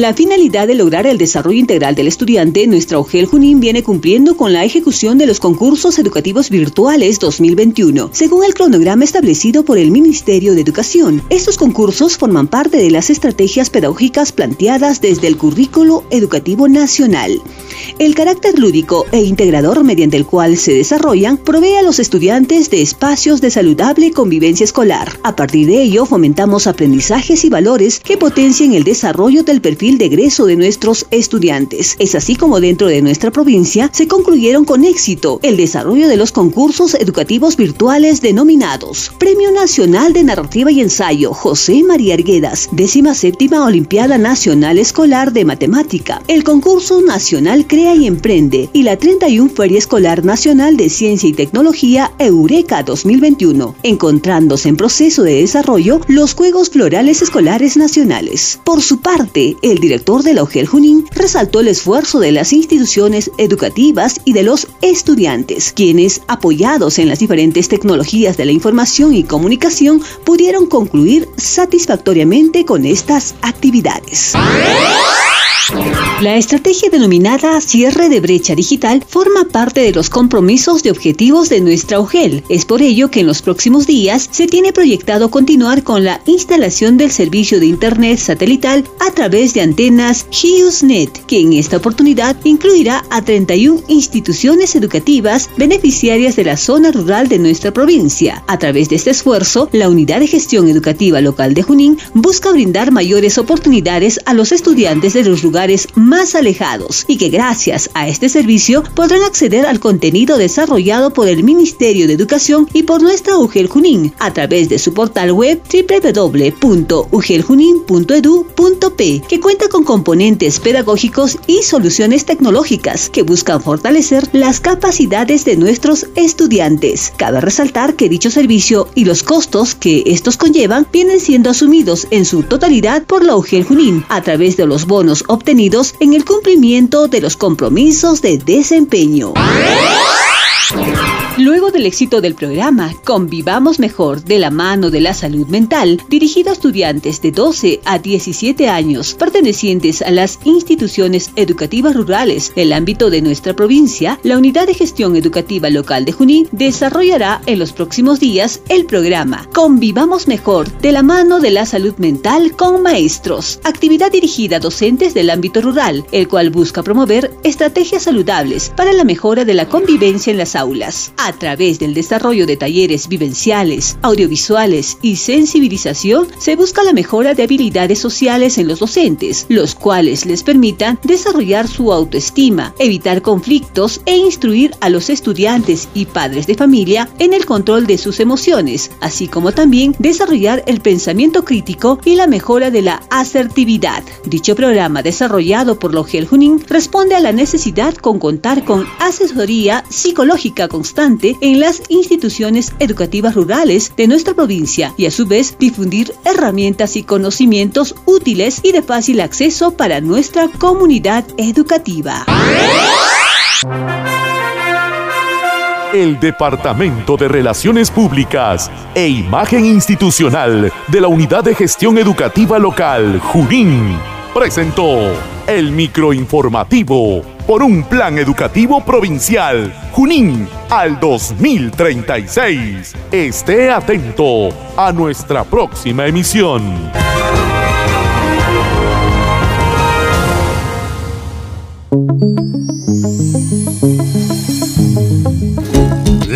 La finalidad de lograr el desarrollo integral del estudiante, nuestra OGEL Junín viene cumpliendo con la ejecución de los concursos educativos virtuales 2021, según el cronograma establecido por el Ministerio de Educación. Estos concursos forman parte de las estrategias pedagógicas planteadas desde el currículo educativo nacional. El carácter lúdico e integrador mediante el cual se desarrollan provee a los estudiantes de espacios de saludable convivencia escolar. A partir de ello, fomentamos aprendizajes y valores que potencien el desarrollo del perfil de egreso de nuestros estudiantes. Es así como dentro de nuestra provincia se concluyeron con éxito el desarrollo de los concursos educativos virtuales denominados Premio Nacional de Narrativa y Ensayo José María Arguedas, décima séptima Olimpiada Nacional Escolar de Matemática, el concurso nacional Crea y Emprende y la 31 Feria Escolar Nacional de Ciencia y Tecnología Eureka 2021, encontrándose en proceso de desarrollo los Juegos Florales Escolares Nacionales. Por su parte, el director de la OGEL Junín resaltó el esfuerzo de las instituciones educativas y de los estudiantes, quienes, apoyados en las diferentes tecnologías de la información y comunicación, pudieron concluir satisfactoriamente con estas actividades. La estrategia denominada cierre de brecha digital forma parte de los compromisos de objetivos de nuestra OGEL. Es por ello que en los próximos días se tiene proyectado continuar con la instalación del servicio de Internet satelital a través de antenas HughesNet, que en esta oportunidad incluirá a 31 instituciones educativas beneficiarias de la zona rural de nuestra provincia. A través de este esfuerzo, la Unidad de Gestión Educativa Local de Junín busca brindar mayores oportunidades a los estudiantes de los lugares más alejados y que gracias a este servicio podrán acceder al contenido desarrollado por el Ministerio de Educación y por nuestra UGEL Junín a través de su portal web www.ugeljunin.edu.p que cuenta con componentes pedagógicos y soluciones tecnológicas que buscan fortalecer las capacidades de nuestros estudiantes. Cabe resaltar que dicho servicio y los costos que estos conllevan vienen siendo asumidos en su totalidad por la UGEL Junín a través de los bonos obtenidos en el cumplimiento de los compromisos de desempeño. Luego del éxito del programa Convivamos Mejor de la mano de la salud mental, dirigido a estudiantes de 12 a 17 años pertenecientes a las instituciones educativas rurales. Del ámbito de nuestra provincia, la Unidad de Gestión Educativa Local de Junín desarrollará en los próximos días el programa Convivamos Mejor de la mano de la salud mental con maestros, actividad dirigida a docentes del ámbito rural, el cual busca promover estrategias saludables para la mejora de la convivencia en las aulas. A través del desarrollo de talleres vivenciales, audiovisuales y sensibilización, se busca la mejora de habilidades sociales en los docentes, los cuales les permitan desarrollar su autoestima, evitar conflictos e instruir a los estudiantes y padres de familia en el control de sus emociones, así como también desarrollar el pensamiento crítico y la mejora de la asertividad. Dicho programa desarrollado por Logel Junín responde a la necesidad con contar con asesoría psicológica constante en las instituciones educativas rurales de nuestra provincia y a su vez difundir herramientas y conocimientos útiles y de fácil acceso para nuestra comunidad educativa. El Departamento de Relaciones Públicas e Imagen Institucional de la Unidad de Gestión Educativa Local, Junín, presentó el microinformativo por un plan educativo provincial, Junín, al 2036. Esté atento a nuestra próxima emisión.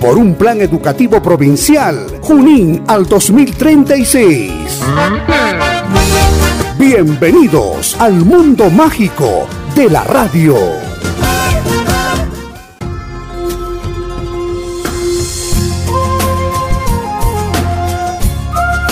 por un plan educativo provincial Junín al 2036. Bienvenidos al mundo mágico de la radio.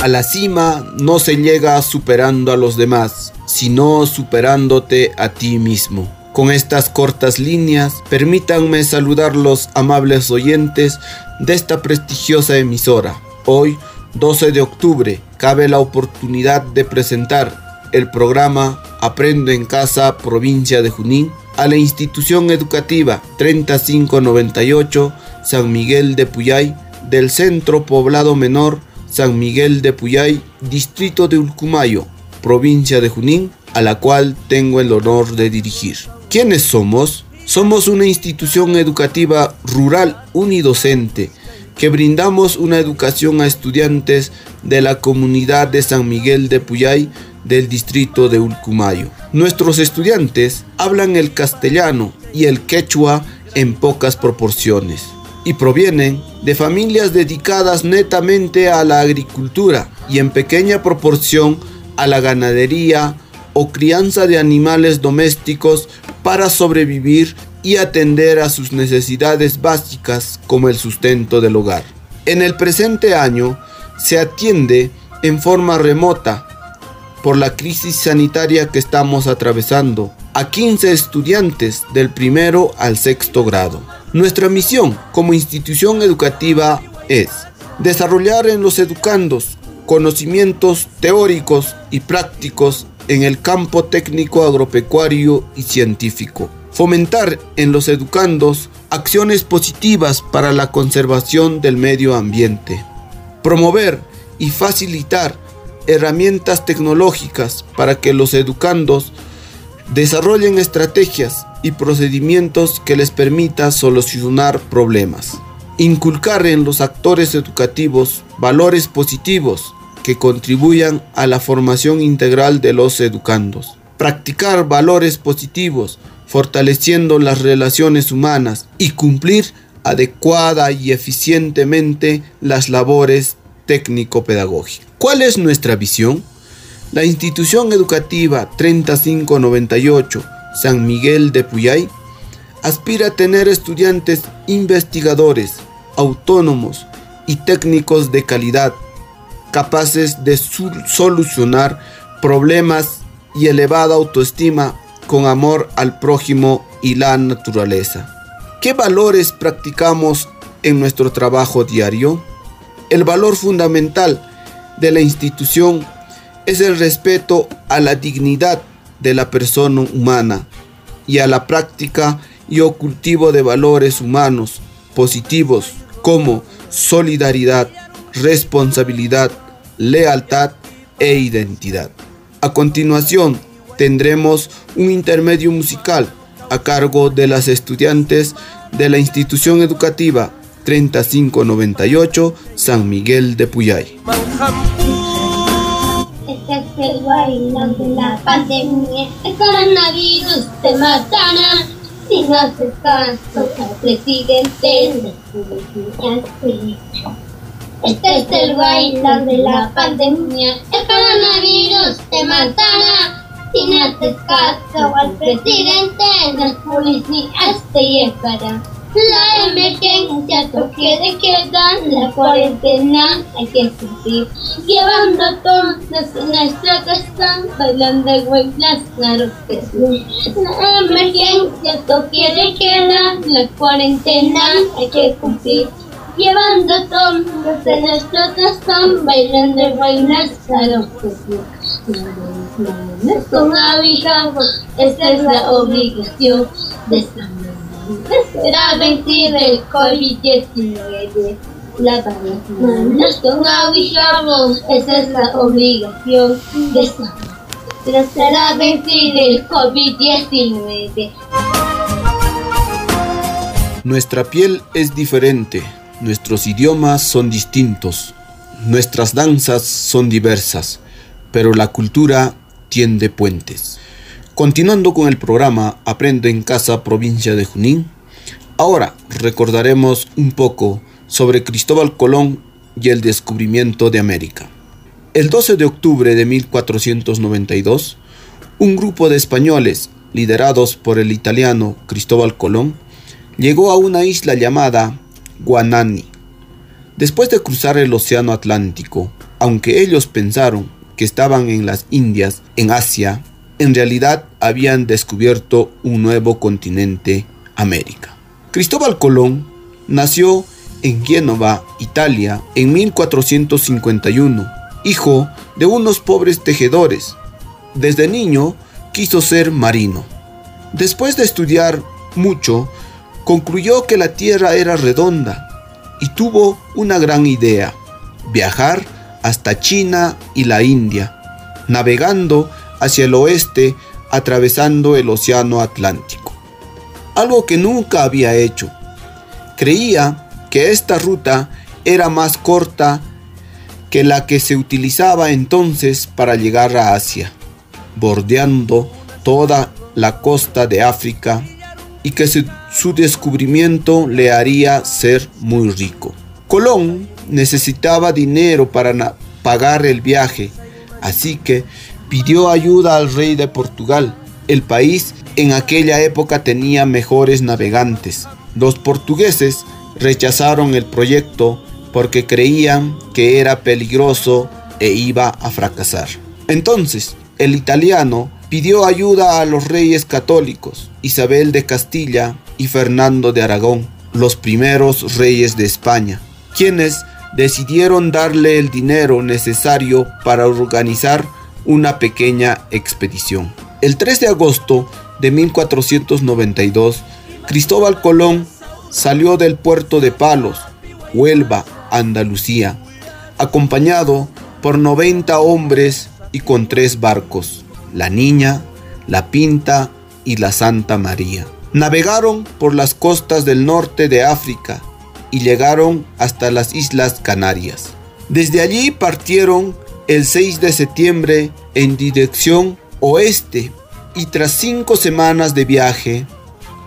A la cima no se llega superando a los demás, sino superándote a ti mismo. Con estas cortas líneas, permítanme saludar los amables oyentes de esta prestigiosa emisora. Hoy, 12 de octubre, cabe la oportunidad de presentar el programa Aprendo en Casa, provincia de Junín, a la institución educativa 3598 San Miguel de Puyay del Centro Poblado Menor San Miguel de Puyay, distrito de Ulcumayo, provincia de Junín, a la cual tengo el honor de dirigir. ¿Quiénes somos? Somos una institución educativa rural unidocente que brindamos una educación a estudiantes de la comunidad de San Miguel de Puyay del distrito de Ulcumayo. Nuestros estudiantes hablan el castellano y el quechua en pocas proporciones y provienen de familias dedicadas netamente a la agricultura y en pequeña proporción a la ganadería o crianza de animales domésticos para sobrevivir y atender a sus necesidades básicas como el sustento del hogar. En el presente año se atiende en forma remota por la crisis sanitaria que estamos atravesando a 15 estudiantes del primero al sexto grado. Nuestra misión como institución educativa es desarrollar en los educandos conocimientos teóricos y prácticos en el campo técnico agropecuario y científico. Fomentar en los educandos acciones positivas para la conservación del medio ambiente. Promover y facilitar herramientas tecnológicas para que los educandos desarrollen estrategias y procedimientos que les permita solucionar problemas. Inculcar en los actores educativos valores positivos que contribuyan a la formación integral de los educandos. Practicar valores positivos, fortaleciendo las relaciones humanas y cumplir adecuada y eficientemente las labores técnico-pedagógicas. ¿Cuál es nuestra visión? La institución educativa 3598 San Miguel de Puyay aspira a tener estudiantes investigadores, autónomos y técnicos de calidad, capaces de solucionar problemas y elevada autoestima con amor al prójimo y la naturaleza. ¿Qué valores practicamos en nuestro trabajo diario? El valor fundamental de la institución es el respeto a la dignidad de la persona humana y a la práctica y o cultivo de valores humanos positivos como solidaridad, responsabilidad, lealtad e identidad. A continuación, tendremos un intermedio musical a cargo de las estudiantes de la institución educativa 3598 San Miguel de Puyay pandemia. El coronavirus te matará si no presidente Este es el bailón de la pandemia. El coronavirus te matará si no haces caso al presidente. Las policías te llevarán. La emergencia, toque de queda, la cuarentena hay que cumplir. Llevando a todos en nuestra casa, bailando huellas, claro que. La emergencia, toque de queda, la cuarentena hay que cumplir. Llevando a todos en nuestra casa, bailando huellas, claro que sí. Con avisamos, esa es la obligación de esta será vencido el COVID-19. La nos conavillamos, esa es la obligación de esta será vencido el COVID-19. Nuestra piel es diferente, nuestros idiomas son distintos, nuestras danzas son diversas, pero la cultura tiende puentes. Continuando con el programa Aprende en Casa, provincia de Junín, ahora recordaremos un poco sobre Cristóbal Colón y el descubrimiento de América. El 12 de octubre de 1492, un grupo de españoles, liderados por el italiano Cristóbal Colón, llegó a una isla llamada Guanani. Después de cruzar el Océano Atlántico, aunque ellos pensaron que estaban en las Indias, en Asia, en realidad habían descubierto un nuevo continente, América. Cristóbal Colón nació en Génova, Italia, en 1451, hijo de unos pobres tejedores. Desde niño quiso ser marino. Después de estudiar mucho, concluyó que la Tierra era redonda y tuvo una gran idea, viajar hasta China y la India, navegando hacia el oeste atravesando el Océano Atlántico. Algo que nunca había hecho. Creía que esta ruta era más corta que la que se utilizaba entonces para llegar a Asia, bordeando toda la costa de África y que su, descubrimiento le haría ser muy rico. Colón necesitaba dinero para pagar el viaje, así que pidió ayuda al rey de Portugal. El país en aquella época tenía mejores navegantes. Los portugueses rechazaron el proyecto porque creían que era peligroso e iba a fracasar. Entonces, el italiano pidió ayuda a los reyes católicos, Isabel de Castilla y Fernando de Aragón, los primeros reyes de España, quienes decidieron darle el dinero necesario para organizar una pequeña expedición. El 3 de agosto de 1492, Cristóbal Colón salió del puerto de Palos, Huelva, Andalucía, acompañado por 90 hombres y con tres barcos, la Niña, la Pinta y la Santa María. Navegaron por las costas del norte de África y llegaron hasta las Islas Canarias. Desde allí partieron el 6 de septiembre en dirección oeste y tras cinco semanas de viaje,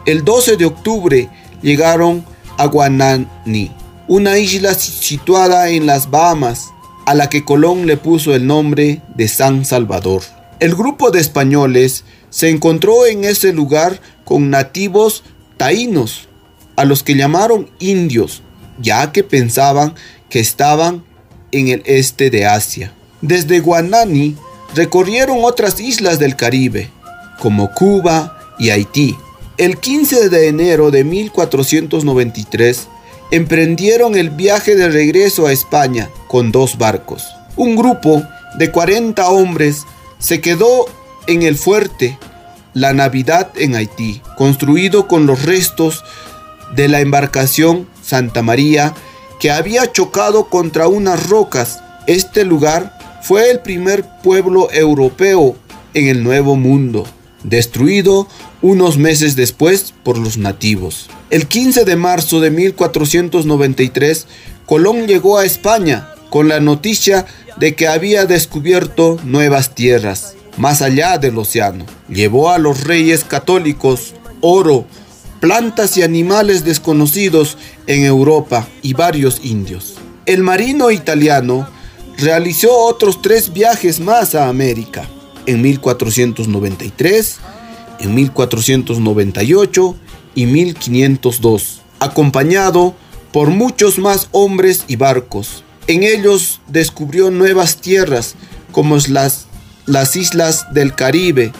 el 12 de octubre llegaron a Guanani, una isla situada en las Bahamas, a la que Colón le puso el nombre de San Salvador. El grupo de españoles se encontró en ese lugar con nativos taínos, a los que llamaron indios, ya que pensaban que estaban en el este de Asia. Desde Guanani recorrieron otras islas del Caribe, como Cuba y Haití. El 15 de enero de 1493 emprendieron el viaje de regreso a España con dos barcos. Un grupo de 40 hombres se quedó en el fuerte La Navidad en Haití, construido con los restos de la embarcación Santa María que había chocado contra unas rocas. Este lugar fue el primer pueblo europeo en el Nuevo Mundo, destruido unos meses después por los nativos. El 15 de marzo de 1493, Colón llegó a España con la noticia de que había descubierto nuevas tierras, más allá del océano. Llevó a los reyes católicos oro, plantas y animales desconocidos en Europa y varios indios. El marino italiano realizó otros tres viajes más a América, en 1493, en 1498 y 1502, acompañado por muchos más hombres y barcos. En ellos descubrió nuevas tierras como las, las islas del Caribe,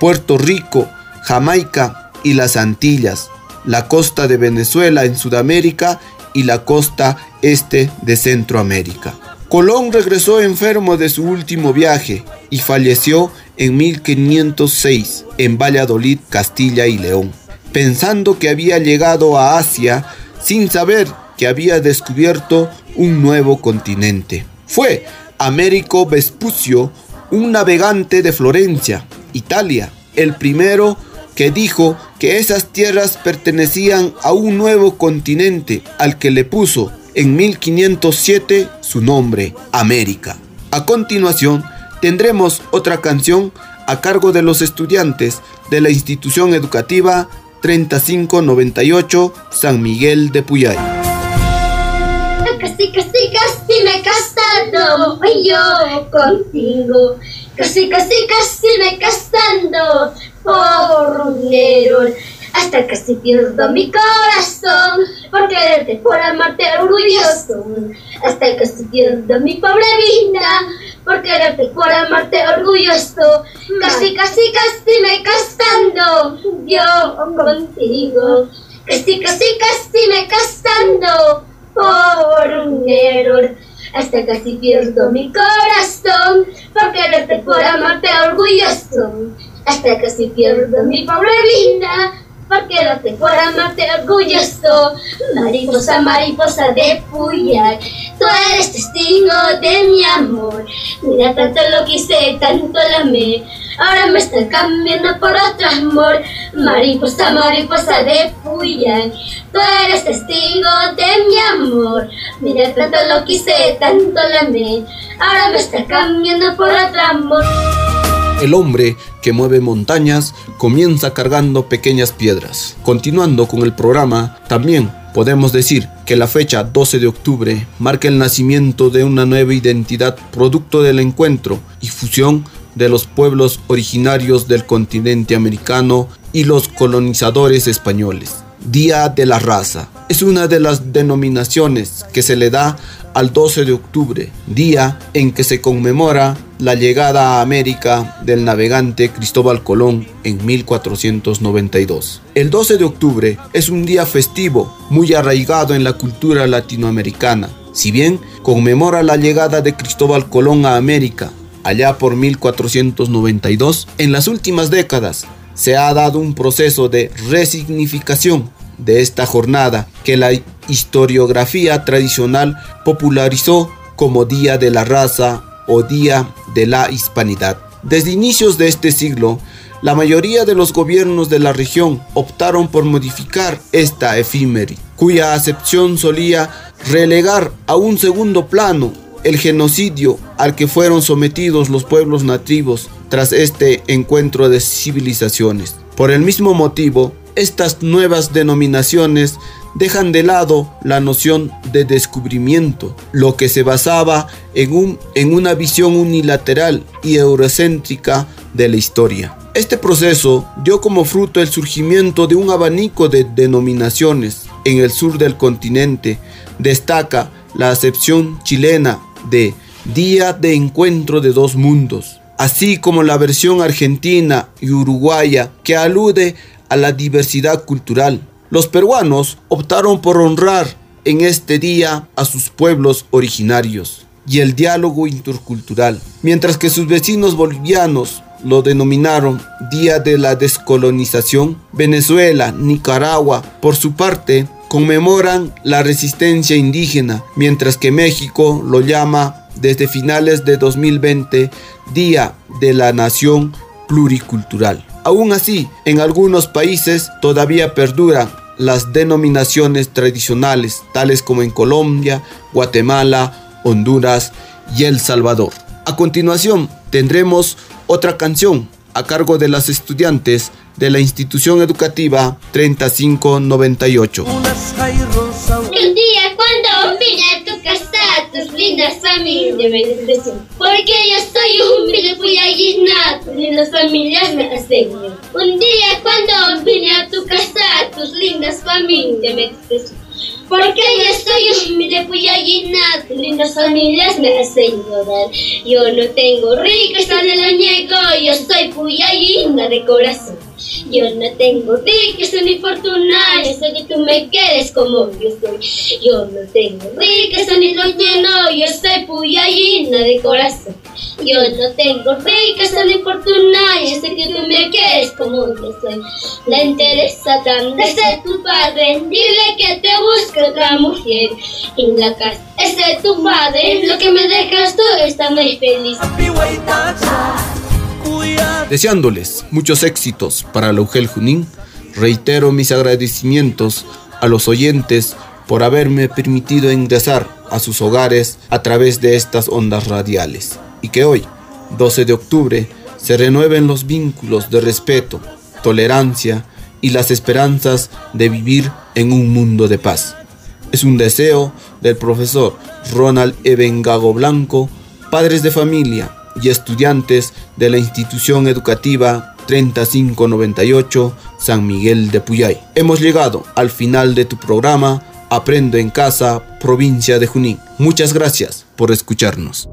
Puerto Rico, Jamaica y las Antillas, la costa de Venezuela en Sudamérica y la costa este de Centroamérica. Colón regresó enfermo de su último viaje y falleció en 1506 en Valladolid, Castilla y León, pensando que había llegado a Asia sin saber que había descubierto un nuevo continente. Fue Américo Vespucio, un navegante de Florencia, Italia, el primero que dijo que esas tierras pertenecían a un nuevo continente al que le puso en 1507 su nombre, América. A continuación, tendremos otra canción a cargo de los estudiantes de la institución educativa 3598 San Miguel de Puyay. Casi, casi, casi me he casado yo contigo. Casi, casi, casi me casando por dinero. Hasta casi pierdo mi corazón por quererte, por amarte orgulloso, hasta casi pierdo mi pobre vida por quererte, por amarte orgulloso, casi, casi, casi me casando yo contigo, casi, casi, casi me casando por un error. Hasta casi pierdo mi corazón por quererte, por amarte orgulloso. Hasta casi pierdo mi pobre vida porque no te fuera amarte orgulloso. Mariposa, mariposa de Puyal, tú eres testigo de mi amor. Mira, tanto lo quise, tanto la amé. Ahora me está cambiando por otro amor. Mariposa, mariposa de Puyal, tú eres testigo de mi amor. Mira, tanto lo quise, tanto la amé. Ahora me está cambiando por otro amor. El hombre que mueve montañas comienza cargando pequeñas piedras. Continuando con el programa, también podemos decir que la fecha 12 de octubre marca el nacimiento de una nueva identidad producto del encuentro y fusión de los pueblos originarios del continente americano y los colonizadores españoles. Día de la Raza es una de las denominaciones que se le da al 12 de octubre, día en que se conmemora la llegada a América del navegante Cristóbal Colón en 1492. El 12 de octubre es un día festivo muy arraigado en la cultura latinoamericana. Si bien conmemora la llegada de Cristóbal Colón a América allá por 1492, en las últimas décadas se ha dado un proceso de resignificación de esta jornada que la historiografía tradicional popularizó como Día de la Raza o Día de la Hispanidad. Desde inicios de este siglo, la mayoría de los gobiernos de la región optaron por modificar esta efímeri, cuya acepción solía relegar a un segundo plano el genocidio al que fueron sometidos los pueblos nativos tras este encuentro de civilizaciones. Por el mismo motivo, estas nuevas denominaciones dejan de lado la noción de descubrimiento, lo que se basaba en, un, en una visión unilateral y eurocéntrica de la historia. Este proceso dio como fruto el surgimiento de un abanico de denominaciones en el sur del continente. Destaca la acepción chilena de Día de Encuentro de Dos Mundos, así como la versión argentina y uruguaya que alude a la diversidad cultural. Los peruanos optaron por honrar en este día a sus pueblos originarios y el diálogo intercultural, mientras que sus vecinos bolivianos lo denominaron Día de la Descolonización. Venezuela, Nicaragua, por su parte, conmemoran la resistencia indígena, mientras que México lo llama desde finales de 2020 Día de la Nación Pluricultural. Aún así, en algunos países todavía perduran las denominaciones tradicionales, tales como en Colombia, Guatemala, Honduras y El Salvador. A continuación, tendremos otra canción a cargo de las estudiantes de la institución educativa 3598. Familias me desprecian. Porque yo soy humilde, fui allí tus lindas familias me hacen. Un día cuando vine a tu casa, tus lindas familias me desprecian. Porque yo soy fui allí tus lindas familias me hacen llorar. Yo no tengo riqueza, no lo niego, yo soy puyallina de corazón. Yo no tengo riqueza ni fortuna, yo sé que tú me quieres como yo soy. Yo no tengo riqueza ni lo lleno, yo soy puyallina de corazón. Yo no tengo riqueza ni fortuna, yo sé que tú me quieres como yo soy. La interesa tan de ser tu padre, dile que te busque otra mujer. En la casa es de tu padre, lo que me dejas tú está muy feliz. Deseándoles muchos éxitos para la UGEL Junín, reitero mis agradecimientos a los oyentes por haberme permitido ingresar a sus hogares a través de estas ondas radiales y que hoy, 12 de octubre, se renueven los vínculos de respeto, tolerancia y las esperanzas de vivir en un mundo de paz. Es un deseo del profesor Ronald Eben Gago Blanco, padres de familia y estudiantes de la institución educativa 3598 San Miguel de Puyay. Hemos llegado al final de tu programa Aprendo en Casa, provincia de Junín. Muchas gracias por escucharnos.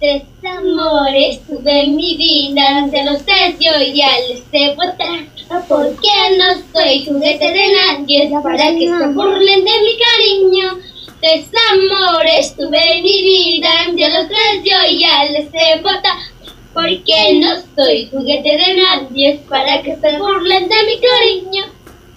Tres amores mi vida, de los tres yo ya les sé votar. Porque no soy juguete de nadie, para que se burlen de mi cariño. Tres amores tuve en mi vida, de los tres yo ya les votar. Porque no soy juguete de nadie, para que se burlen de mi cariño.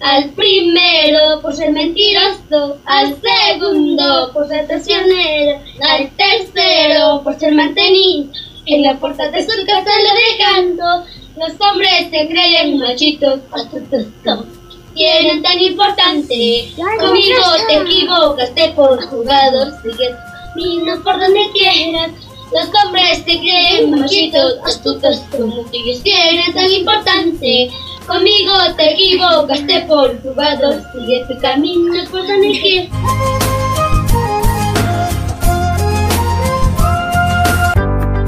Al primero por ser mentiroso, al segundo por ser traicionero, al tercero por ser mantenido. En la puerta de su casa lo dejando, los hombres se creen machitos, tienen tan importante. Conmigo te equivocaste por jugador, sigue camino por donde quieras. Los hombres se creen machitos, astutos, como tienen tan importante. Conmigo te equivocaste por jugador, sigue tu camino por donde quieras.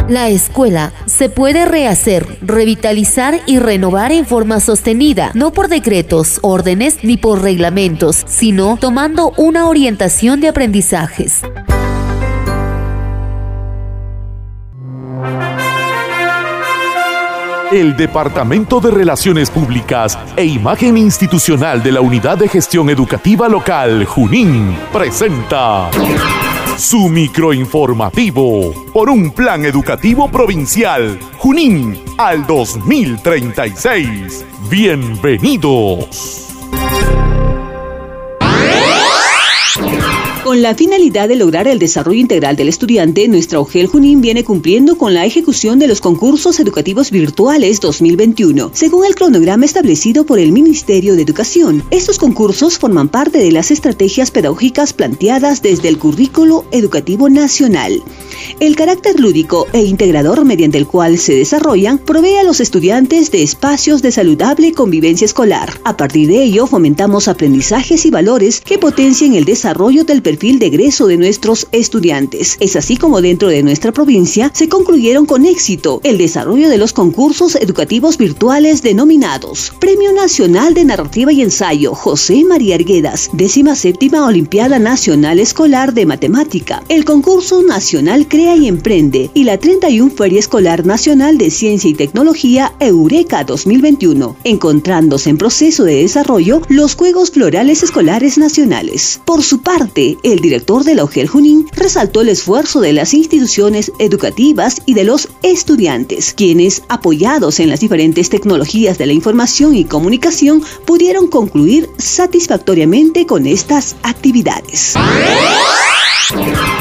La escuela se puede rehacer, revitalizar y renovar en forma sostenida, no por decretos, órdenes ni por reglamentos, sino tomando una orientación de aprendizajes. El Departamento de Relaciones Públicas e Imagen Institucional de la Unidad de Gestión Educativa Local, Junín, presenta su microinformativo por un plan educativo provincial, Junín, al 2036. Bienvenidos. Con la finalidad de lograr el desarrollo integral del estudiante, nuestra OGEL Junín viene cumpliendo con la ejecución de los concursos educativos virtuales 2021, según el cronograma establecido por el Ministerio de Educación. Estos concursos forman parte de las estrategias pedagógicas planteadas desde el currículo educativo nacional. El carácter lúdico e integrador mediante el cual se desarrollan provee a los estudiantes de espacios de saludable convivencia escolar. A partir de ello, fomentamos aprendizajes y valores que potencien el desarrollo del perfil de egreso de nuestros estudiantes. Es así como dentro de nuestra provincia se concluyeron con éxito el desarrollo de los concursos educativos virtuales denominados Premio Nacional de Narrativa y Ensayo José María Arguedas, décima séptima Olimpiada Nacional Escolar de Matemática, el concurso nacional Crea y Emprende y la 31 Feria Escolar Nacional de Ciencia y Tecnología Eureka 2021, encontrándose en proceso de desarrollo los Juegos Florales Escolares Nacionales. Por su parte, el director de la OGEL Junín resaltó el esfuerzo de las instituciones educativas y de los estudiantes, quienes, apoyados en las diferentes tecnologías de la información y comunicación, pudieron concluir satisfactoriamente con estas actividades.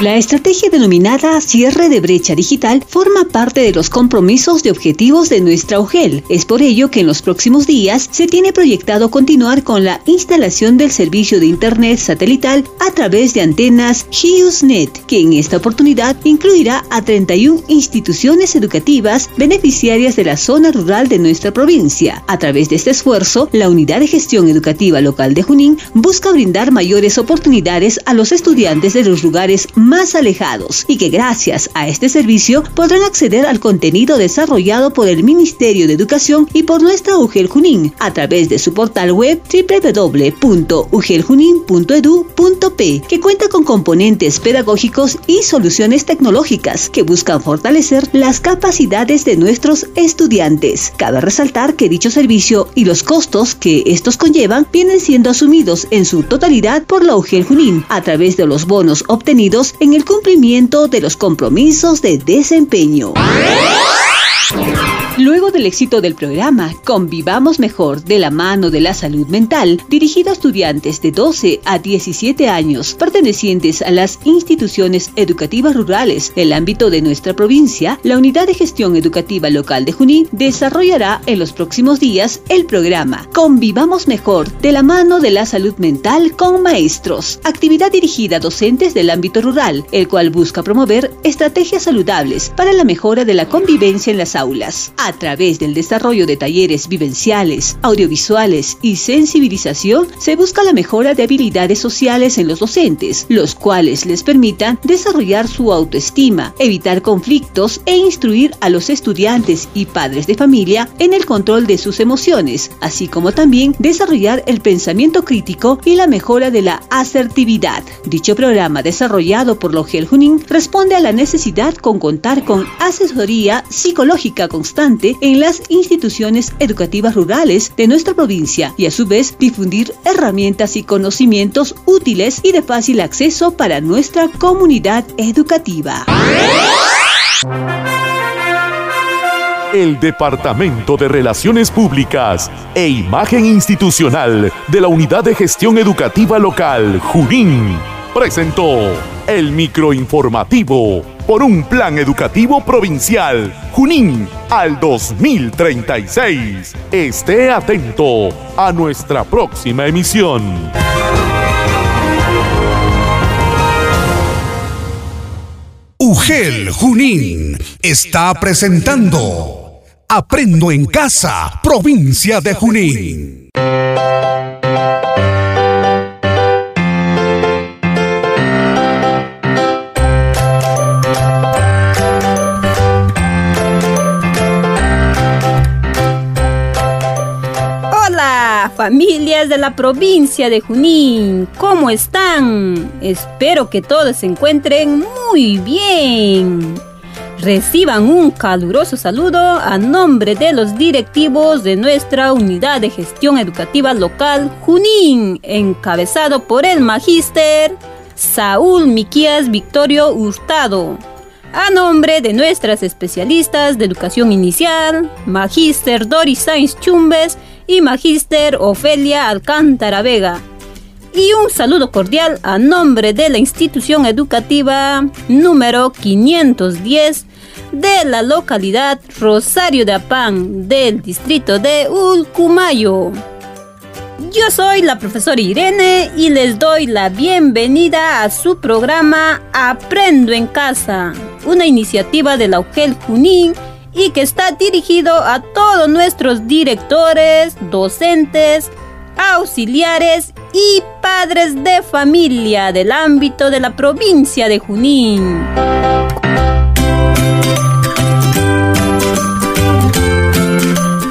La estrategia denominada cierre de brecha digital forma parte de los compromisos de objetivos de nuestra OGEL. Es por ello que en los próximos días se tiene proyectado continuar con la instalación del servicio de Internet satelital a través de antenas HughesNet, que en esta oportunidad incluirá a 31 instituciones educativas beneficiarias de la zona rural de nuestra provincia. A través de este esfuerzo, la Unidad de Gestión Educativa Local de Junín busca brindar mayores oportunidades a los estudiantes de los lugares más alejados y que gracias a este servicio podrán acceder al contenido desarrollado por el Ministerio de Educación y por nuestra UGEL Junín a través de su portal web www.ugeljunin.edu.p que cuenta con componentes pedagógicos y soluciones tecnológicas que buscan fortalecer las capacidades de nuestros estudiantes. Cabe resaltar que dicho servicio y los costos que estos conllevan vienen siendo asumidos en su totalidad por la UGEL Junín a través de los bonos obtenidos en el cumplimiento de los compromisos de desempeño. Luego del éxito del programa Convivamos Mejor de la mano de la salud mental, dirigido a estudiantes de 12 a 17 años pertenecientes a las instituciones educativas rurales del ámbito de nuestra provincia, la Unidad de Gestión Educativa Local de Junín desarrollará en los próximos días el programa Convivamos Mejor de la mano de la salud mental con maestros, actividad dirigida a docentes del ámbito rural, el cual busca promover estrategias saludables para la mejora de la convivencia en las aulas A través del desarrollo de talleres vivenciales, audiovisuales y sensibilización, se busca la mejora de habilidades sociales en los docentes, los cuales les permitan desarrollar su autoestima, evitar conflictos e instruir a los estudiantes y padres de familia en el control de sus emociones, así como también desarrollar el pensamiento crítico y la mejora de la asertividad. Dicho programa desarrollado por Logel Junín responde a la necesidad con contar con asesoría psicológica constante en las instituciones educativas rurales de nuestra provincia y a su vez difundir herramientas y conocimientos útiles y de fácil acceso para nuestra comunidad educativa. El Departamento de Relaciones Públicas e Imagen Institucional de la Unidad de Gestión Educativa Local, Junín, presentó el microinformativo por un plan educativo provincial, Junín, al 2036. Esté atento a nuestra próxima emisión. UGEL Junín está presentando Aprendo en Casa, provincia de Junín. Familias de la provincia de Junín, ¿cómo están? Espero que todos se encuentren muy bien. Reciban un caluroso saludo a nombre de los directivos de nuestra unidad de gestión educativa local Junín, encabezado por el magíster Saúl Miquías Victorio Hurtado. A nombre de nuestras especialistas de educación inicial, magíster Doris Sainz Chumbes y Magíster Ofelia Alcántara Vega. Y un saludo cordial a nombre de la institución educativa número 510 de la localidad Rosario de Apán del distrito de Ulcumayo. Yo soy la profesora Irene y les doy la bienvenida a su programa Aprendo en Casa, una iniciativa de la UGEL Junín y que está dirigido a todos nuestros directores, docentes, auxiliares y padres de familia del ámbito de la provincia de Junín.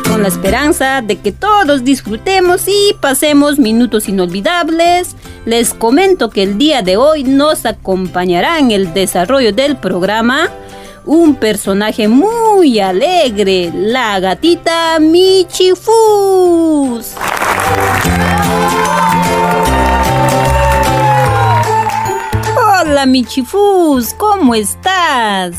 Con la esperanza de que todos disfrutemos y pasemos minutos inolvidables, les comento que el día de hoy nos acompañará en el desarrollo del programa un personaje muy alegre, la gatita Michifus. Hola Michifus, ¿cómo estás?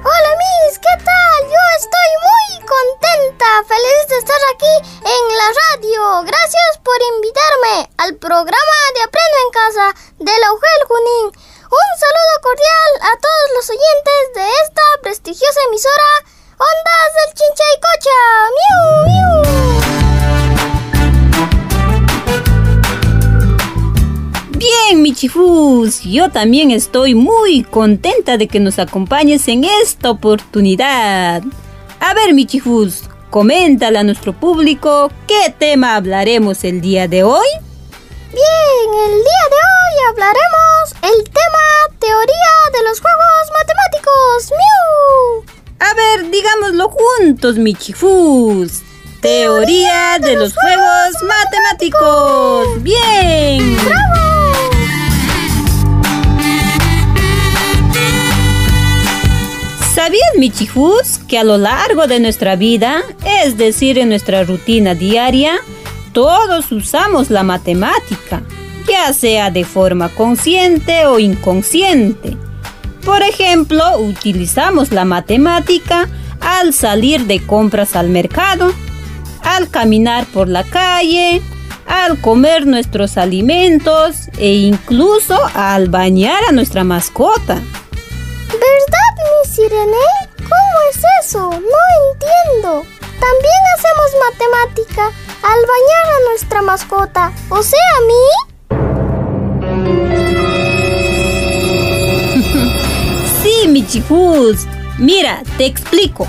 Hola Miss, ¿qué tal? Yo estoy muy contenta, feliz de estar aquí en la radio. Gracias por invitarme al programa de Aprendo en Casa de la UGEL Junín. Un saludo cordial a todos los oyentes de esta prestigiosa emisora Ondas del Chincha y Cocha. ¡Miu, miu! Bien, Michifus, yo también estoy muy contenta de que nos acompañes en esta oportunidad. A ver, Michifus, coméntale a nuestro público qué tema hablaremos el día de hoy. Bien, el día de hoy hablaremos el tema teoría de los juegos matemáticos. ¡Miu! A ver, digámoslo juntos, Michifus. Teoría de los juegos matemáticos. Bien. ¡Bravo! ¿Sabías, Michifus, que a lo largo de nuestra vida, es decir, en nuestra rutina diaria, todos usamos la matemática, ya sea de forma consciente o inconsciente. Por ejemplo, utilizamos la matemática al salir de compras al mercado, al caminar por la calle, al comer nuestros alimentos e incluso al bañar a nuestra mascota. ¿Verdad, mi Sirene? ¿Cómo es eso? No entiendo. También hacemos matemática al bañar a nuestra mascota, o sea, a mí. sí, Michifus. Mira, te explico.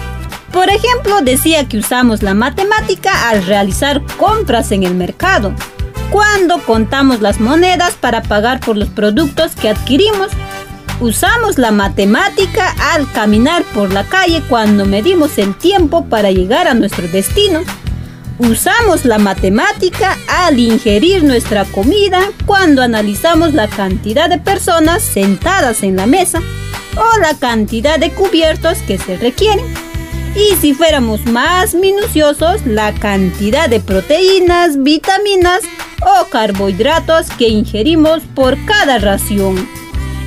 Por ejemplo, decía que usamos la matemática al realizar compras en el mercado, cuando contamos las monedas para pagar por los productos que adquirimos. Usamos la matemática al caminar por la calle cuando medimos el tiempo para llegar a nuestro destino. Usamos la matemática al ingerir nuestra comida cuando analizamos la cantidad de personas sentadas en la mesa o la cantidad de cubiertos que se requieren. Y si fuéramos más minuciosos, la cantidad de proteínas, vitaminas o carbohidratos que ingerimos por cada ración.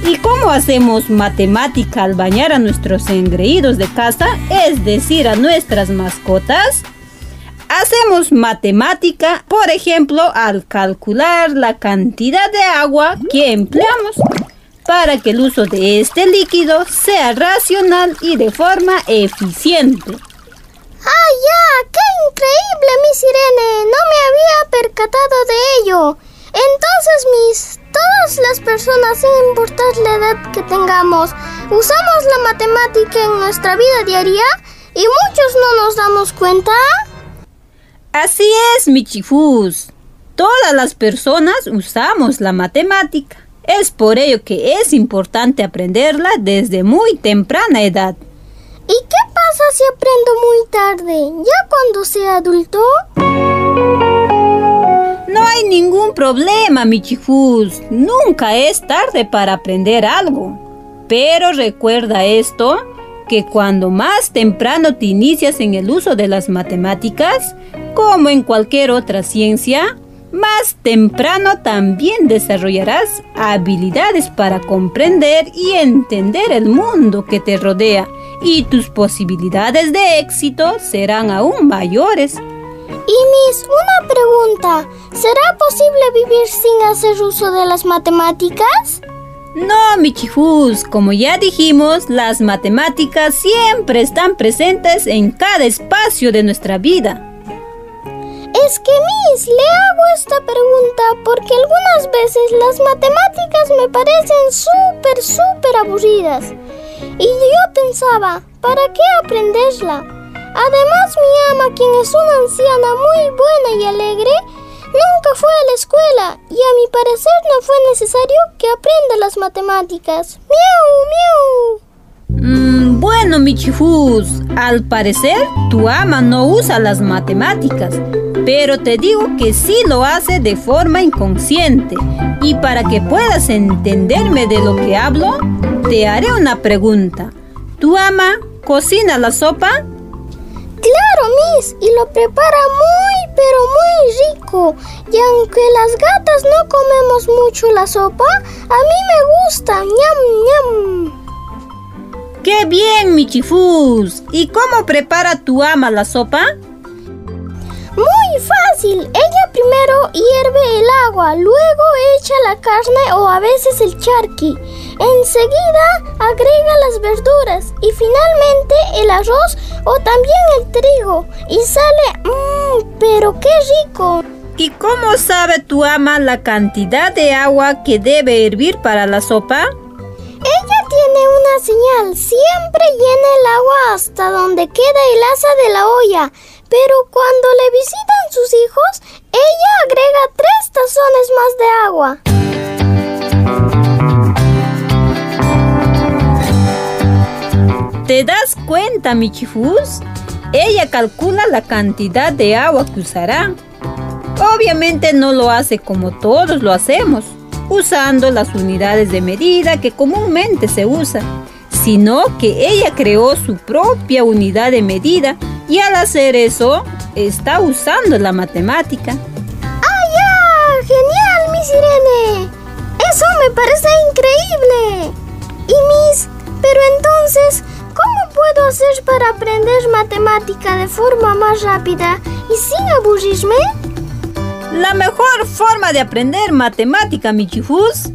¿Y cómo hacemos matemática al bañar a nuestros engreídos de casa, es decir, a nuestras mascotas? Hacemos matemática, por ejemplo, al calcular la cantidad de agua que empleamos para que el uso de este líquido sea racional y de forma eficiente. ¡Ah, ya! ¡Qué increíble, mi sirene! No me había percatado de ello. Entonces, mis, todas las personas, sin importar la edad que tengamos, usamos la matemática en nuestra vida diaria y muchos no nos damos cuenta. Así es, Michifus. Todas las personas usamos la matemática. Es por ello que es importante aprenderla desde muy temprana edad. ¿Y qué pasa si aprendo muy tarde, ya cuando sea adulto? No hay ningún problema, Michifus. Nunca es tarde para aprender algo. Pero recuerda esto, que cuando más temprano te inicias en el uso de las matemáticas, como en cualquier otra ciencia, más temprano también desarrollarás habilidades para comprender y entender el mundo que te rodea y tus posibilidades de éxito serán aún mayores. Y Miss, una pregunta. ¿Será posible vivir sin hacer uso de las matemáticas? No, Michifus, como ya dijimos, las matemáticas siempre están presentes en cada espacio de nuestra vida. Es que, Miss, le hago esta pregunta porque algunas veces las matemáticas me parecen súper, súper aburridas. Y yo pensaba, ¿para qué aprenderla? Además, mi ama, quien es una anciana muy buena y alegre, nunca fue a la escuela y a mi parecer no fue necesario que aprenda las matemáticas. ¡Miau, miau! Mm, bueno, Michifus, al parecer tu ama no usa las matemáticas, pero te digo que sí lo hace de forma inconsciente. Y para que puedas entenderme de lo que hablo, te haré una pregunta. ¿Tu ama cocina la sopa? Claro, Miss, y lo prepara muy, pero muy rico. Y aunque las gatas no comemos mucho la sopa, a mí me gusta. ñam, ñam. ¡Qué bien, Michifus! ¿Y cómo prepara tu ama la sopa? Muy fácil. Ella primero hierve el agua, luego echa la carne o a veces el charqui. Enseguida agrega las verduras y finalmente el arroz o también el trigo. Y sale... Mmm, pero qué rico. ¿Y cómo sabe tu ama la cantidad de agua que debe hervir para la sopa? Ella tiene una señal. Siempre llena el agua hasta donde queda el asa de la olla. Pero cuando le visitan sus hijos, ella agrega tres tazones más de agua. ¿Te das cuenta, Michifus? Ella calcula la cantidad de agua que usará. Obviamente no lo hace como todos lo hacemos, usando las unidades de medida que comúnmente se usan, sino que ella creó su propia unidad de medida y al hacer eso, está usando la matemática. ¡Ah, ya! ¡Genial, mi sirene! Eso me parece increíble. Y Miss, pero entonces, ¿cómo puedo hacer para aprender matemática de forma más rápida y sin aburrirme? La mejor forma de aprender matemática, Michifus,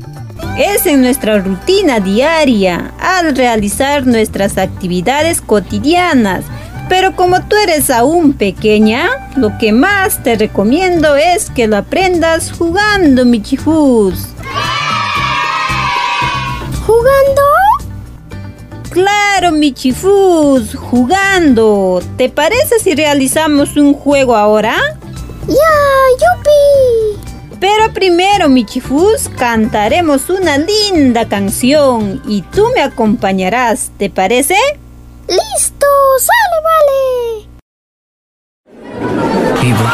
es en nuestra rutina diaria, al realizar nuestras actividades cotidianas pero como tú eres aún pequeña, lo que más te recomiendo es que lo aprendas jugando, Michifus. ¿Jugando? Claro Claro, Michifus, jugando. ¿Te parece si realizamos un juego ahora? ¡Ya, yupi! Pero primero, Michifus, cantaremos una linda canción y tú me acompañarás, ¿te parece? ¡Listo! ¡Sale, vale! Vivo.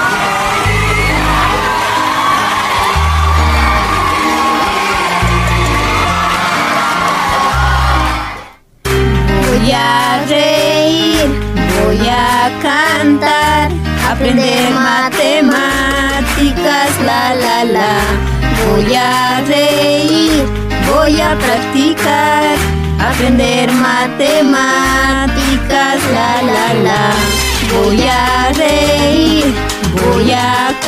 Voy a reír, voy a cantar, aprender matemáticas, la la la. Voy a reír, voy a practicar, aprender matemáticas, la la la. Voy a reír, voy a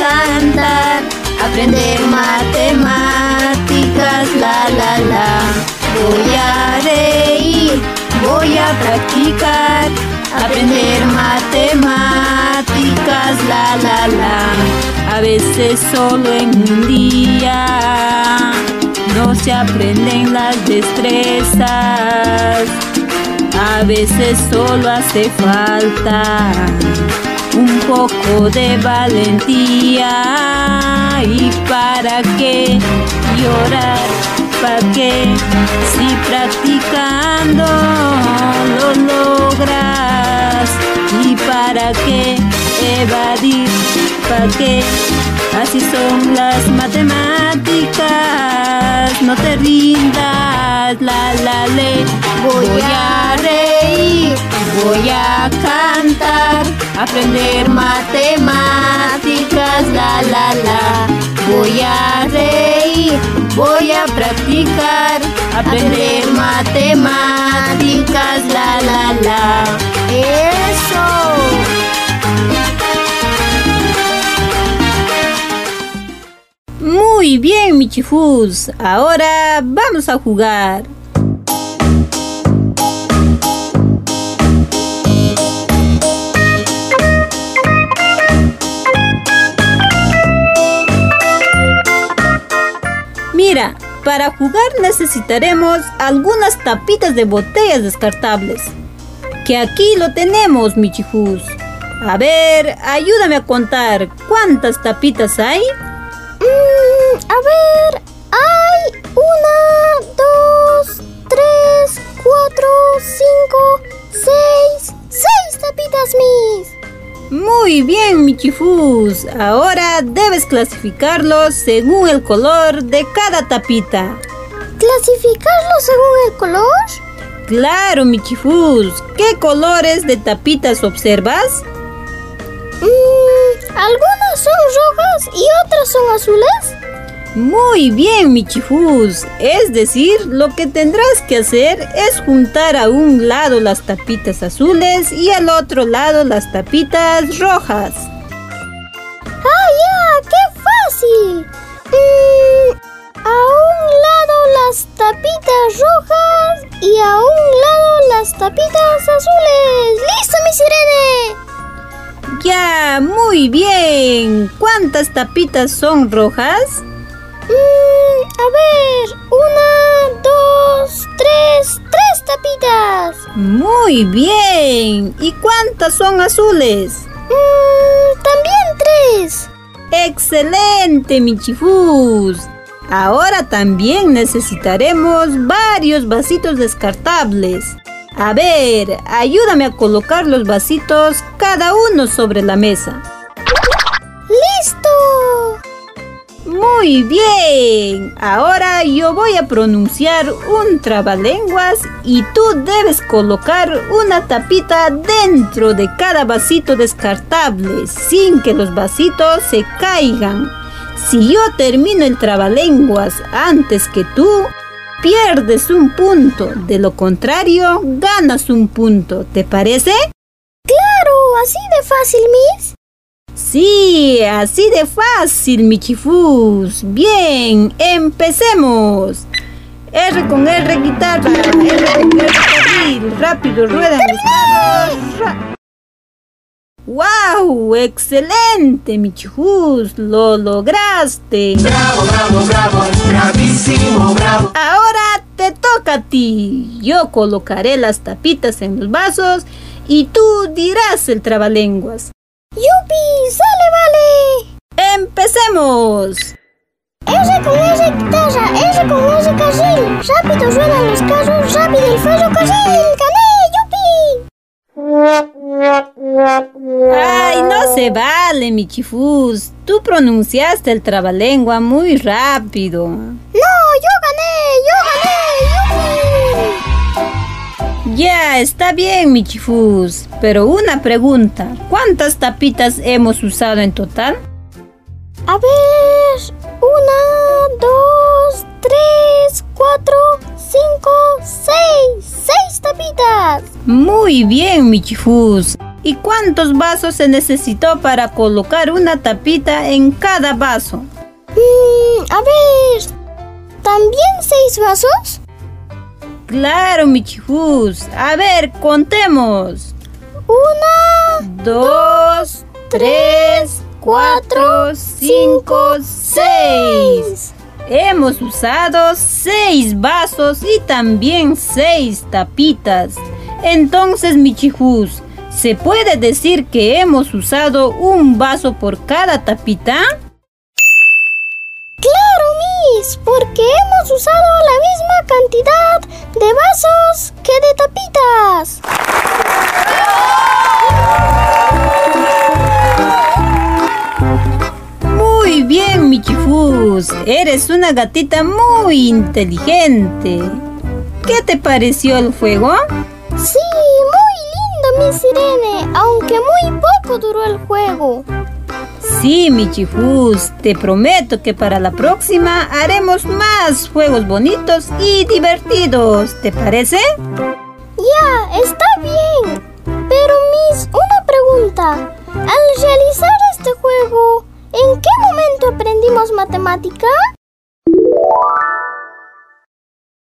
cantar, aprender matemáticas, la la la. Voy a reír, voy a practicar, aprender matemáticas, la la la. A veces solo en un día no se aprenden las destrezas. A veces solo hace falta un poco de valentía. ¿Y para qué llorar? ¿Para qué? Si practicando lo logras. ¿Y para qué evadir? ¿Para qué? Así son las matemáticas. No te rindas, la la le. Voy a reír, voy a cantar, aprender matemáticas, la la la. Voy a reír, voy a practicar, aprender matemáticas, la la la. Eso. Muy bien, Michifus. Ahora vamos a jugar. Mira, para jugar necesitaremos algunas tapitas de botellas descartables. Que aquí lo tenemos, Michifus. A ver, ayúdame a contar cuántas tapitas hay. Mm, a ver, hay una, dos, tres, cuatro, cinco, seis, seis tapitas, mis. Muy bien, Michifus. Ahora debes clasificarlos según el color de cada tapita. ¿Clasificarlos según el color? Claro, Michifus. ¿Qué colores de tapitas observas? Mm, algunas son rojas y otras son azules. Muy bien, Michifus. Es decir, lo que tendrás que hacer es juntar a un lado las tapitas azules y al otro lado las tapitas rojas. ¡Ah, ya! ¡Qué fácil! Mm, a un lado las tapitas rojas y a un lado las tapitas azules. ¡Listo, mi sirene! Ya, muy bien. ¿Cuántas tapitas son rojas? Mm, a ver, una, dos, tres, tres tapitas. Muy bien. ¿Y cuántas son azules? Mm, también tres. Excelente, Michifus. Ahora también necesitaremos varios vasitos descartables. A ver, ayúdame a colocar los vasitos cada uno sobre la mesa. ¡Listo! Muy bien. Ahora yo voy a pronunciar un trabalenguas y tú debes colocar una tapita dentro de cada vasito descartable sin que los vasitos se caigan. Si yo termino el trabalenguas antes que tú, pierdes un punto. De lo contrario, ganas un punto. ¿Te parece? Claro, así de fácil, Miss. Sí, así de fácil, Michifus. Bien, empecemos. R con R guitarra, R con R carril, rápido ruedan los. ¡Wow! ¡Excelente, Michijus! ¡Lo lograste! ¡Bravo, bravo, bravo! ¡Bravísimo, bravo! Ahora te toca a ti. Yo colocaré las tapitas en los vasos y tú dirás el trabalenguas. ¡Yupi! ¡Sale, vale! ¡Empecemos! R con R guitarra, R con R carril. Rápido suenan los carros, rápido el ferrocarril. Ay, no se vale, Michifus. Tú pronunciaste el trabalengua muy rápido. No, yo gané, yo gané. Ya, está bien, Michifus. Pero una pregunta. ¿Cuántas tapitas hemos usado en total? A ver, una, dos, tres, cuatro, cinco, seis. ¡Seis tapitas! Muy bien, Michifus. ¿Y cuántos vasos se necesitó para colocar una tapita en cada vaso? Mm, a ver, ¿también seis vasos? Claro, Michifus. A ver, contemos. Una, dos, tres, cuatro, cinco, seis. Hemos usado seis vasos y también seis tapitas. Entonces, Michijus, ¿se puede decir que hemos usado un vaso por cada tapita? Claro, Miss, porque hemos usado la misma cantidad de vasos que de tapitas. Bien, Michifus. Eres una gatita muy inteligente. ¿Qué te pareció el juego? Sí, muy lindo, mi Sirene, aunque muy poco duró el juego. Sí, Michifus, te prometo que para la próxima haremos más juegos bonitos y divertidos. ¿Te parece? Ya, está bien. Pero, Miss, una pregunta. Al realizar este juego, ¿En qué momento aprendimos matemática?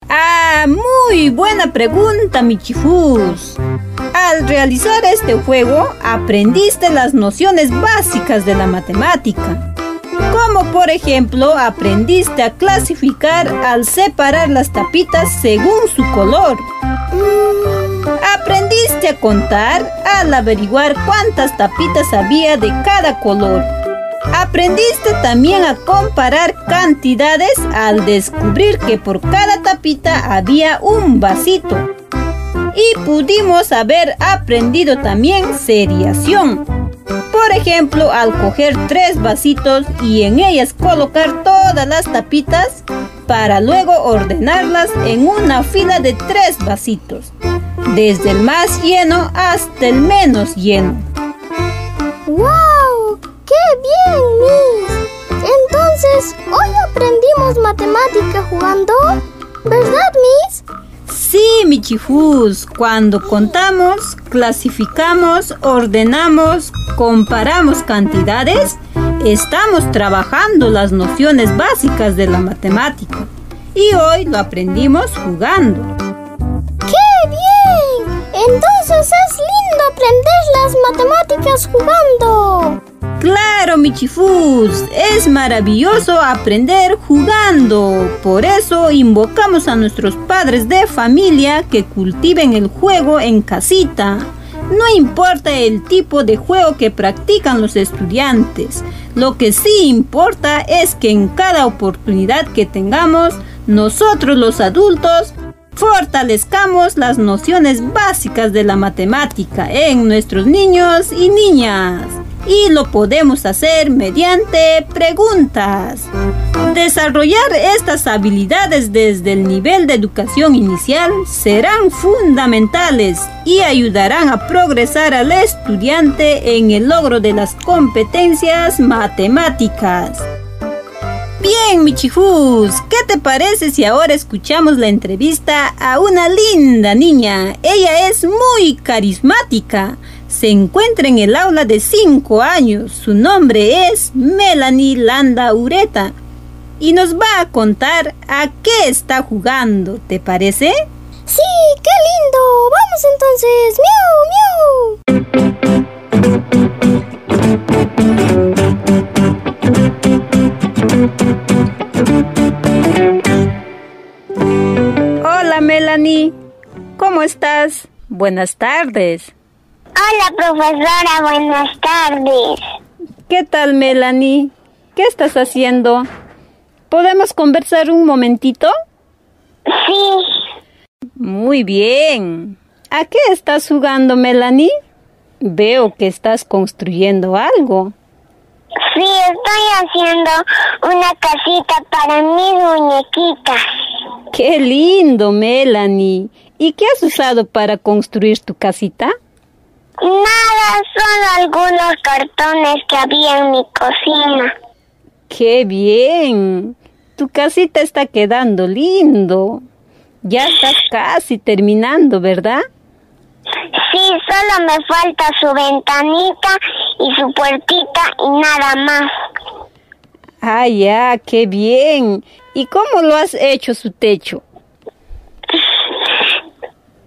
Ah, muy buena pregunta, Michifus. Al realizar este juego, aprendiste las nociones básicas de la matemática. Como por ejemplo, aprendiste a clasificar al separar las tapitas según su color. Aprendiste a contar al averiguar cuántas tapitas había de cada color. Aprendiste también a comparar cantidades al descubrir que por cada tapita había un vasito. Y pudimos haber aprendido también seriación. Por ejemplo, al coger tres vasitos y en ellas colocar todas las tapitas para luego ordenarlas en una fila de tres vasitos, desde el más lleno hasta el menos lleno. ¡Wow! ¡Qué bien, Miss! Entonces, hoy aprendimos matemática jugando, ¿verdad, Miss? Sí, Michifus. Cuando contamos, clasificamos, ordenamos, comparamos cantidades, estamos trabajando las nociones básicas de la matemática. Y hoy lo aprendimos jugando. ¡Qué bien! Entonces es lindo aprender las matemáticas jugando. Claro, Michifus, es maravilloso aprender jugando. Por eso invocamos a nuestros padres de familia que cultiven el juego en casita. No importa el tipo de juego que practican los estudiantes. Lo que sí importa es que en cada oportunidad que tengamos, nosotros los adultos fortalezcamos las nociones básicas de la matemática en nuestros niños y niñas y lo podemos hacer mediante preguntas. Desarrollar estas habilidades desde el nivel de educación inicial serán fundamentales y ayudarán a progresar al estudiante en el logro de las competencias matemáticas. Bien, Michifus, ¿qué te parece si ahora escuchamos la entrevista a una linda niña? Ella es muy carismática se encuentra en el aula de 5 años. Su nombre es Melanie Landa Ureta y nos va a contar a qué está jugando. ¿Te parece? Sí, qué lindo. Vamos entonces. Miau, miau. ¿Cómo estás? Buenas tardes. Hola, profesora, buenas tardes. ¿Qué tal, Melanie? ¿Qué estás haciendo? ¿Podemos conversar un momentito? Sí. Muy bien. ¿A qué estás jugando, Melanie? Veo que estás construyendo algo. Sí, estoy haciendo una casita para mis muñequitas. ¡Qué lindo, Melanie! ¿Y qué has usado para construir tu casita? Nada, son algunos cartones que había en mi cocina. ¡Qué bien! Tu casita está quedando lindo. Ya estás casi terminando, ¿verdad? Sí, solo me falta su ventanita y su puertita y nada más. Ah, ya, qué bien. ¿Y cómo lo has hecho su techo?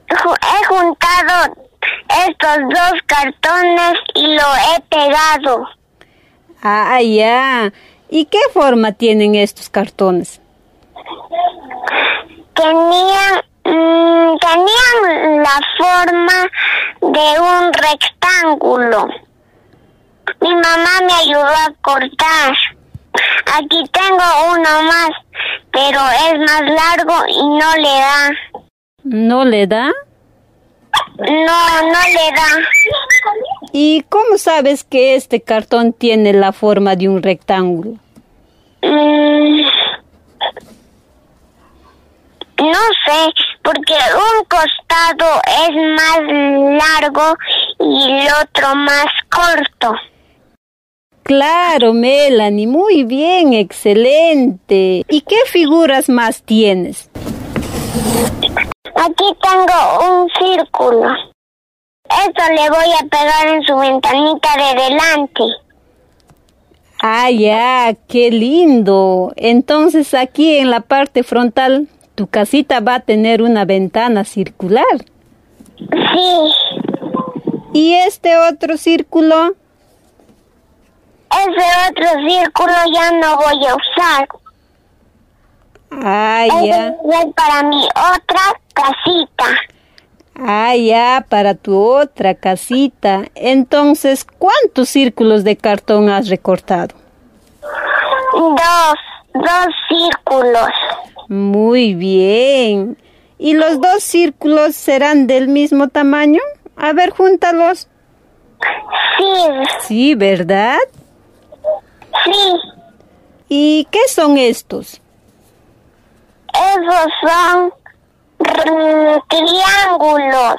He juntado estos dos cartones y lo he pegado. Ah, ya. ¿Y qué forma tienen estos cartones? Tenían, mm, tenían la forma de un rectángulo. Mi mamá me ayudó a cortar. Aquí tengo uno más, pero es más largo y no le da. ¿No le da? No, no le da. ¿Y cómo sabes que este cartón tiene la forma de un rectángulo? Mm, no sé, porque un costado es más largo y el otro más corto. Claro, Melanie, muy bien, excelente. ¿Y qué figuras más tienes? Aquí tengo un círculo. Esto le voy a pegar en su ventanita de delante. Ah, ya, qué lindo. Entonces aquí en la parte frontal, tu casita va a tener una ventana circular. Sí. ¿Y este otro círculo? Ese otro círculo ya no voy a usar. Ah, Ese ya. es para mi otra casita. Ah, ya, para tu otra casita. Entonces, ¿cuántos círculos de cartón has recortado? Dos, dos círculos. Muy bien. ¿Y los dos círculos serán del mismo tamaño? A ver, júntalos. Sí, Sí, ¿verdad? Sí. ¿Y qué son estos? Esos son triángulos.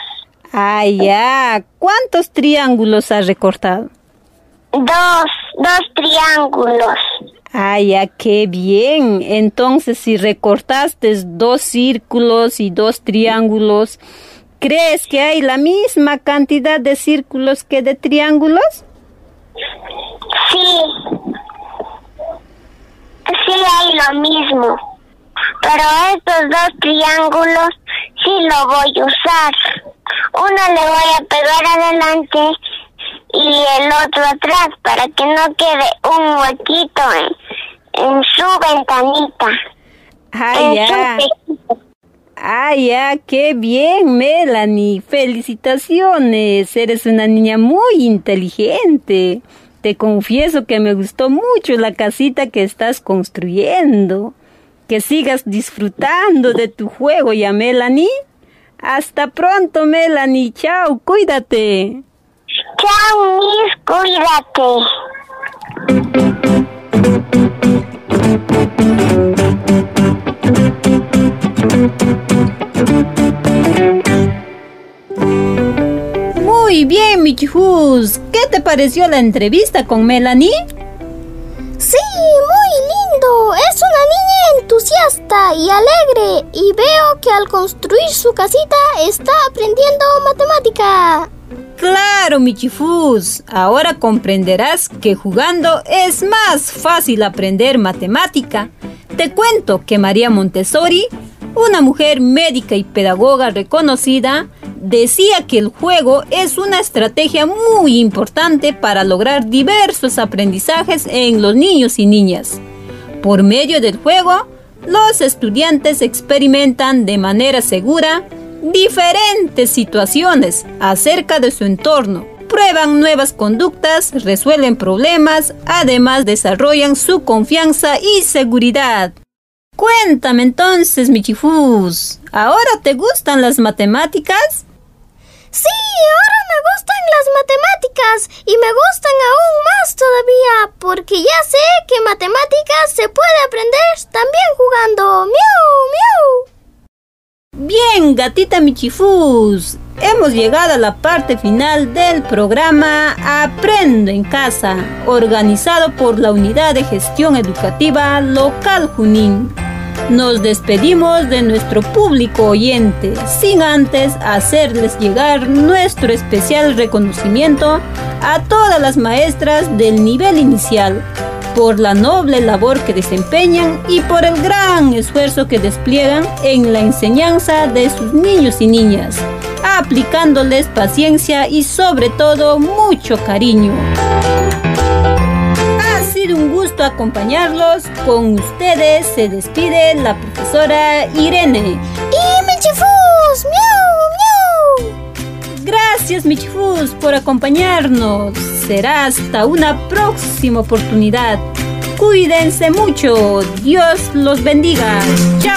Ah, ya. ¿Cuántos triángulos has recortado? Dos, dos triángulos. Ah, ya, qué bien. Entonces, si recortaste dos círculos y dos triángulos, ¿crees que hay la misma cantidad de círculos que de triángulos? Sí. Sí hay lo mismo. Pero estos dos triángulos sí lo voy a usar. Uno le voy a pegar adelante y el otro atrás para que no quede un huequito en, en su ventanita. Ah, en ya. su. Ah, ya, qué bien, Melanie. Felicitaciones. Eres una niña muy inteligente. Te confieso que me gustó mucho la casita que estás construyendo. Que sigas disfrutando de tu juego, ya, Melanie. Hasta pronto, Melanie. Chao, cuídate. Chao, Miss, cuídate. Muy bien, Michihus. ¿Qué te pareció la entrevista con Melanie? Sí, muy lindo. Es una niña entusiasta y alegre. Y veo que al construir su casita está aprendiendo matemática. Claro, Michifus. Ahora comprenderás que jugando es más fácil aprender matemática. Te cuento que María Montessori, una mujer médica y pedagoga reconocida, decía que el juego es una estrategia muy importante para lograr diversos aprendizajes en los niños y niñas. Por medio del juego, los estudiantes experimentan de manera segura diferentes situaciones acerca de su entorno, prueban nuevas conductas, resuelven problemas, además desarrollan su confianza y seguridad. Cuéntame entonces, Michifus, ¿ahora te gustan las matemáticas? Sí, ahora me gustan las matemáticas y me gustan aún más todavía porque ya sé que matemáticas se puede aprender también jugando. ¡Miau, miau! Bien, gatita Michifus. Hemos llegado a la parte final del programa Aprendo en Casa, organizado por la Unidad de Gestión Educativa Local Junín. Nos despedimos de nuestro público oyente, sin antes hacerles llegar nuestro especial reconocimiento a todas las maestras del nivel inicial por la noble labor que desempeñan y por el gran esfuerzo que despliegan en la enseñanza de sus niños y niñas, aplicándoles paciencia y sobre todo mucho cariño un gusto acompañarlos. Con ustedes se despide la profesora Irene. ¡Y Michifus! ¡Miau, miau! Gracias, Michifus, por acompañarnos. Será hasta una próxima oportunidad. Cuídense mucho. Dios los bendiga. ¡Chao!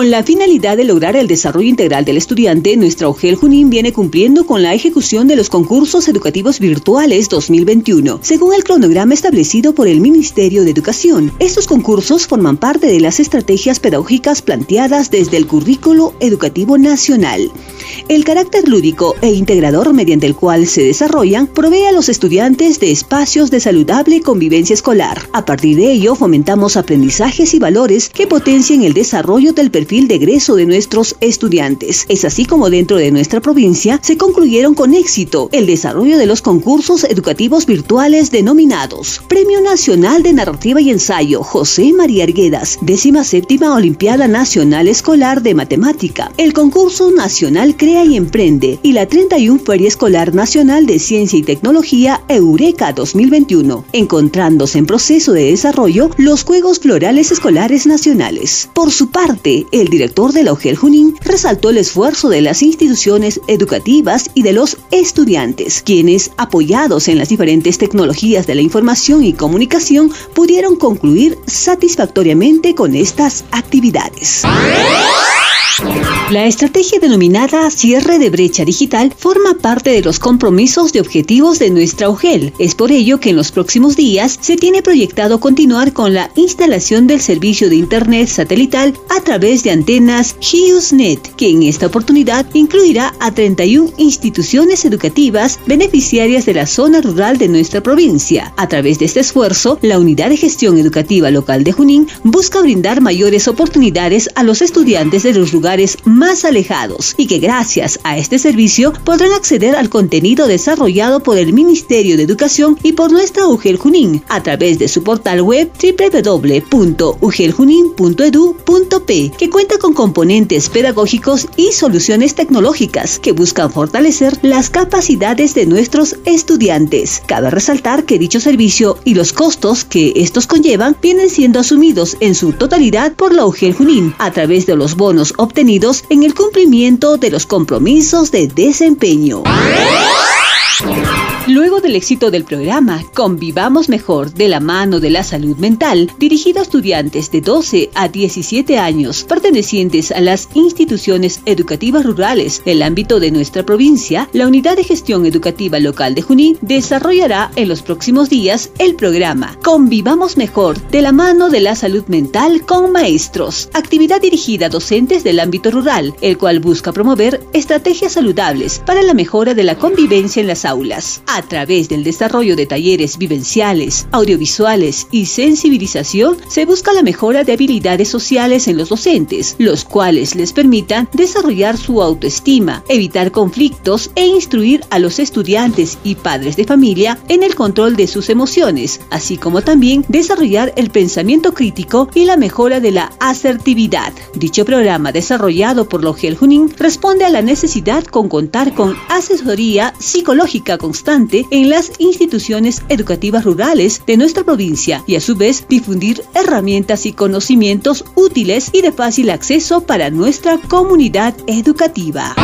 Con la finalidad de lograr el desarrollo integral del estudiante, nuestra OGEL Junín viene cumpliendo con la ejecución de los concursos educativos virtuales 2021, según el cronograma establecido por el Ministerio de Educación. Estos concursos forman parte de las estrategias pedagógicas planteadas desde el currículo educativo nacional. El carácter lúdico e integrador mediante el cual se desarrollan provee a los estudiantes de espacios de saludable convivencia escolar. A partir de ello, fomentamos aprendizajes y valores que potencien el desarrollo del perfil de egreso de nuestros estudiantes. Es así como dentro de nuestra provincia se concluyeron con éxito el desarrollo de los concursos educativos virtuales denominados Premio Nacional de Narrativa y Ensayo José María Arguedas, décima séptima Olimpiada Nacional Escolar de Matemática, el concurso nacional Crea y Emprende y la 31 Feria Escolar Nacional de Ciencia y Tecnología Eureka 2021, encontrándose en proceso de desarrollo los Juegos Florales Escolares Nacionales. Por su parte, el director de la OGEL Junín resaltó el esfuerzo de las instituciones educativas y de los estudiantes, quienes, apoyados en las diferentes tecnologías de la información y comunicación, pudieron concluir satisfactoriamente con estas actividades. La estrategia denominada cierre de brecha digital forma parte de los compromisos de objetivos de nuestra OGEL. Es por ello que en los próximos días se tiene proyectado continuar con la instalación del servicio de Internet satelital a través de antenas HughesNet, que en esta oportunidad incluirá a 31 instituciones educativas beneficiarias de la zona rural de nuestra provincia. A través de este esfuerzo, la Unidad de Gestión Educativa Local de Junín busca brindar mayores oportunidades a los estudiantes de los lugares más alejados y que gracias a este servicio podrán acceder al contenido desarrollado por el Ministerio de Educación y por nuestra UGEL Junín a través de su portal web www.ugeljunin.edu.p que cuenta con componentes pedagógicos y soluciones tecnológicas que buscan fortalecer las capacidades de nuestros estudiantes. Cabe resaltar que dicho servicio y los costos que estos conllevan vienen siendo asumidos en su totalidad por la UGEL Junín a través de los bonos obtenidos en el cumplimiento de los compromisos de desempeño. Luego del éxito del programa Convivamos Mejor de la mano de la salud mental, dirigido a estudiantes de 12 a 17 años pertenecientes a las instituciones educativas rurales del ámbito de nuestra provincia, la Unidad de Gestión Educativa Local de Junín desarrollará en los próximos días el programa Convivamos Mejor de la mano de la salud mental con maestros, actividad dirigida a docentes del ámbito rural, el cual busca promover estrategias saludables para la mejora de la convivencia en las aulas a través del desarrollo de talleres vivenciales, audiovisuales y sensibilización, se busca la mejora de habilidades sociales en los docentes, los cuales les permitan desarrollar su autoestima, evitar conflictos e instruir a los estudiantes y padres de familia en el control de sus emociones, así como también desarrollar el pensamiento crítico y la mejora de la asertividad. Dicho programa desarrollado por Logel Junín responde a la necesidad con contar con asesoría psicológica constante en las instituciones educativas rurales de nuestra provincia y a su vez difundir herramientas y conocimientos útiles y de fácil acceso para nuestra comunidad educativa.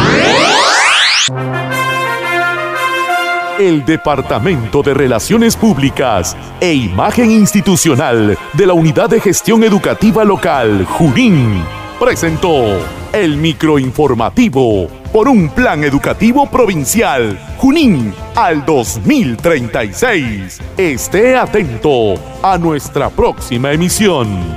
El Departamento de Relaciones Públicas e Imagen Institucional de la Unidad de Gestión Educativa Local, Junín, presentó el microinformativo por un plan educativo provincial Junín al 2036. Esté atento a nuestra próxima emisión.